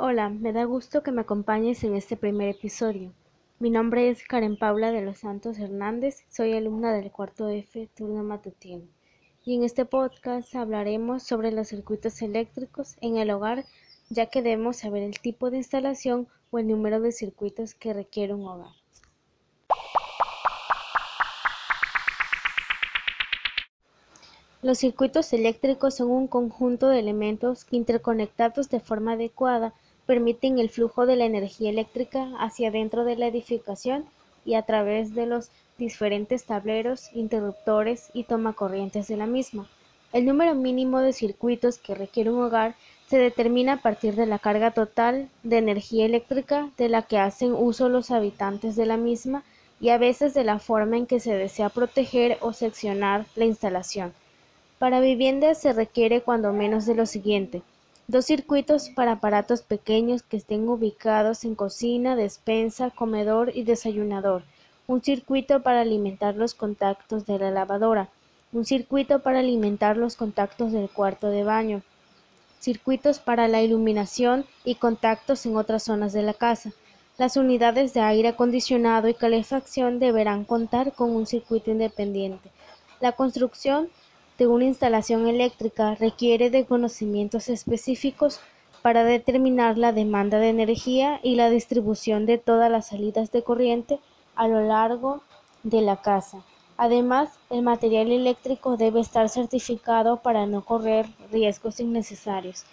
Hola, me da gusto que me acompañes en este primer episodio. Mi nombre es Karen Paula de los Santos Hernández, soy alumna del cuarto F, turno matutino. Y en este podcast hablaremos sobre los circuitos eléctricos en el hogar, ya que debemos saber el tipo de instalación o el número de circuitos que requiere un hogar. Los circuitos eléctricos son un conjunto de elementos interconectados de forma adecuada permiten el flujo de la energía eléctrica hacia dentro de la edificación y a través de los diferentes tableros, interruptores y tomacorrientes de la misma. El número mínimo de circuitos que requiere un hogar se determina a partir de la carga total de energía eléctrica de la que hacen uso los habitantes de la misma y a veces de la forma en que se desea proteger o seccionar la instalación. Para viviendas se requiere cuando menos de lo siguiente: dos circuitos para aparatos pequeños que estén ubicados en cocina, despensa, comedor y desayunador, un circuito para alimentar los contactos de la lavadora, un circuito para alimentar los contactos del cuarto de baño, circuitos para la iluminación y contactos en otras zonas de la casa. Las unidades de aire acondicionado y calefacción deberán contar con un circuito independiente. La construcción de una instalación eléctrica requiere de conocimientos específicos para determinar la demanda de energía y la distribución de todas las salidas de corriente a lo largo de la casa. Además, el material eléctrico debe estar certificado para no correr riesgos innecesarios.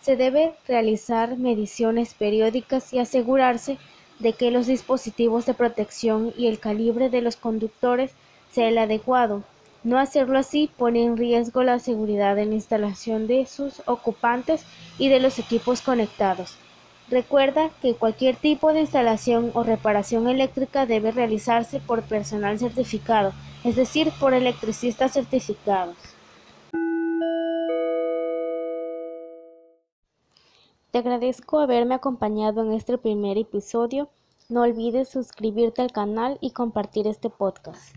Se debe realizar mediciones periódicas y asegurarse de que los dispositivos de protección y el calibre de los conductores sea el adecuado no hacerlo así pone en riesgo la seguridad de la instalación de sus ocupantes y de los equipos conectados. Recuerda que cualquier tipo de instalación o reparación eléctrica debe realizarse por personal certificado, es decir, por electricistas certificados. Te agradezco haberme acompañado en este primer episodio. No olvides suscribirte al canal y compartir este podcast.